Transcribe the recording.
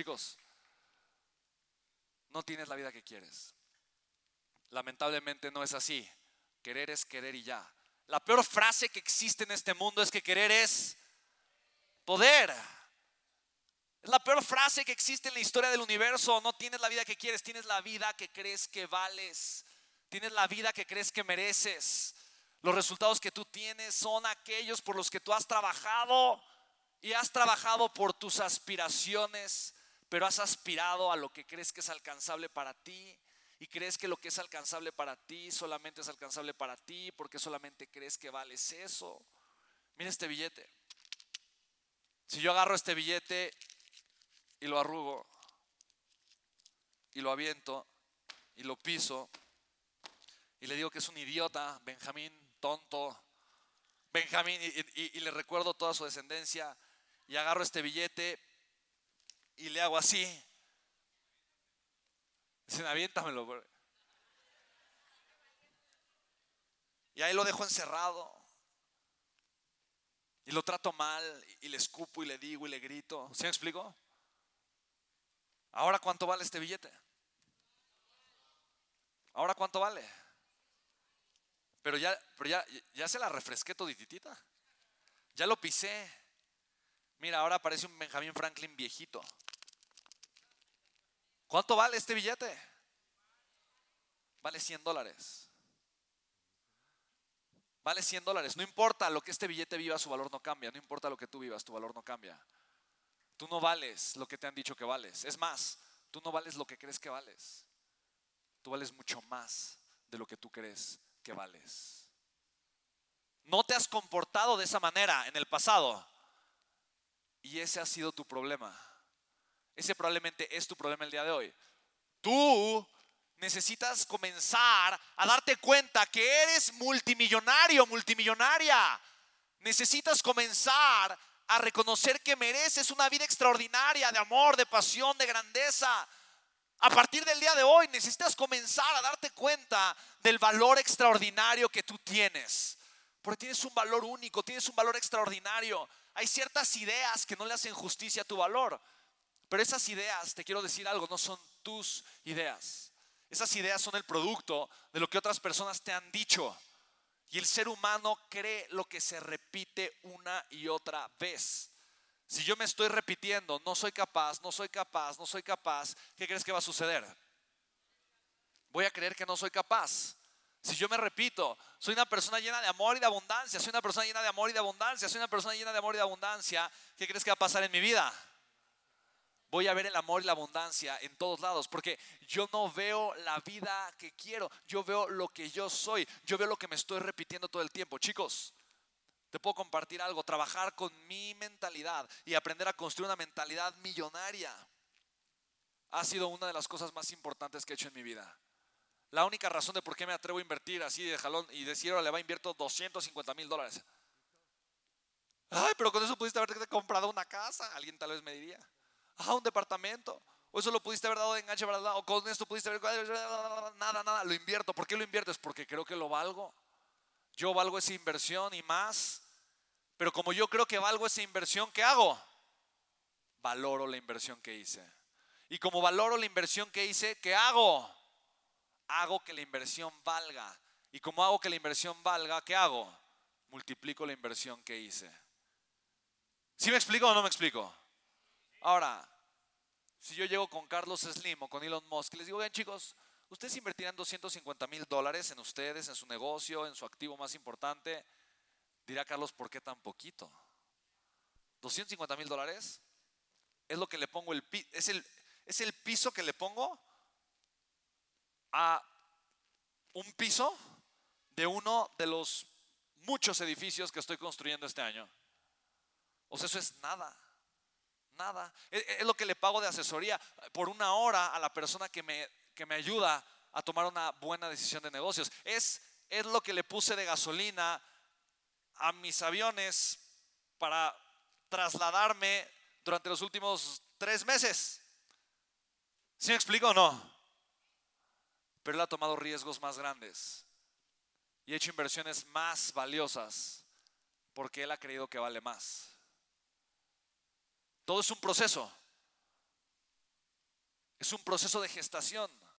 Chicos, no tienes la vida que quieres. Lamentablemente no es así. Querer es querer y ya. La peor frase que existe en este mundo es que querer es poder. Es la peor frase que existe en la historia del universo. No tienes la vida que quieres, tienes la vida que crees que vales. Tienes la vida que crees que mereces. Los resultados que tú tienes son aquellos por los que tú has trabajado y has trabajado por tus aspiraciones, pero has aspirado a lo que crees que es alcanzable para ti y crees que lo que es alcanzable para ti solamente es alcanzable para ti porque solamente crees que vales eso. Mira este billete. Si yo agarro este billete y lo arrugo y lo aviento y lo piso y le digo que es un idiota, Benjamín, tonto, Benjamín, y, le recuerdo toda su descendencia y agarro este billete y le hago así. Dicen, aviéntamelo. Y ahí lo dejo encerrado. Y lo trato mal y le escupo y le digo y le grito. ¿Sí me explico? Ahora cuánto vale este billete. Ahora cuánto vale. Pero ya, pero ya, ya se la refresqué todititita. Ya lo pisé. Mira, ahora parece un Benjamin Franklin viejito. ¿Cuánto vale este billete? Vale 100 dólares. Vale 100 dólares. No importa lo que este billete viva, su valor no cambia. No importa lo que tú vivas, tu valor no cambia. Tú no vales lo que te han dicho que vales. Es más, tú no vales lo que crees que vales. Tú vales mucho más de lo que tú crees que vales. No te has comportado de esa manera en el pasado. Y ese ha sido tu problema. Ese probablemente es tu problema el día de hoy. Tú necesitas comenzar a darte cuenta que eres multimillonario, multimillonaria. Necesitas comenzar a reconocer que mereces una vida extraordinaria de amor, de pasión, de grandeza. A partir del día de hoy necesitas comenzar a darte cuenta del valor extraordinario que tú tienes. Porque tienes un valor único, tienes un valor extraordinario. Hay ciertas ideas que no le hacen justicia a tu valor. Pero esas ideas, te quiero decir algo, no son tus ideas. Esas ideas son el producto de lo que otras personas te han dicho. Y el ser humano cree lo que se repite una y otra vez. Si yo me estoy repitiendo, no soy capaz, no soy capaz, no soy capaz, ¿qué crees que va a suceder? Voy a creer que no soy capaz. Si yo me repito, soy una persona llena de amor y de abundancia, soy una persona llena de amor y de abundancia, soy una persona llena de amor y de abundancia, ¿qué crees que va a pasar en mi vida? Voy a ver el amor y la abundancia en todos lados, porque yo no veo la vida que quiero, yo veo lo que yo soy, yo veo lo que me estoy repitiendo todo el tiempo. Chicos, te puedo compartir algo, trabajar con mi mentalidad y aprender a construir una mentalidad millonaria ha sido una de las cosas más importantes que he hecho en mi vida. La única razón de por qué me atrevo a invertir así de jalón y decir, ahora le va a invierto 250 mil dólares. Ay, pero con eso pudiste haberte comprado una casa, alguien tal vez me diría ah, un departamento. O eso lo pudiste haber dado de enganche, ¿verdad? O con esto pudiste haber... Nada, nada, lo invierto. ¿Por qué lo inviertes? Porque creo que lo valgo. Yo valgo esa inversión y más. Pero como yo creo que valgo esa inversión, ¿qué hago? Valoro la inversión que hice. Y como valoro la inversión que hice, ¿qué hago? Hago que la inversión valga. Y como hago que la inversión valga, ¿qué hago? Multiplico la inversión que hice. ¿Sí me explico o no me explico? Ahora, si yo llego con Carlos Slim o con Elon Musk les digo, bien chicos, ustedes invertirán 250 mil dólares en ustedes, en su negocio, en su activo más importante, dirá Carlos, ¿por qué tan poquito? 250 mil dólares es lo que le pongo el es es el piso que le pongo a un piso de uno de los muchos edificios que estoy construyendo este año. O sea, eso es nada nada. Es, lo que le pago de asesoría por una hora a la persona que me, que me ayuda a tomar una buena decisión de negocios. Es, es lo que le puse de gasolina a mis aviones para trasladarme durante los últimos tres meses. ¿Sí me explico o no? Pero él ha tomado riesgos más grandes y hecho inversiones más valiosas porque él ha creído que vale más. Todo es un proceso. Es un proceso de gestación.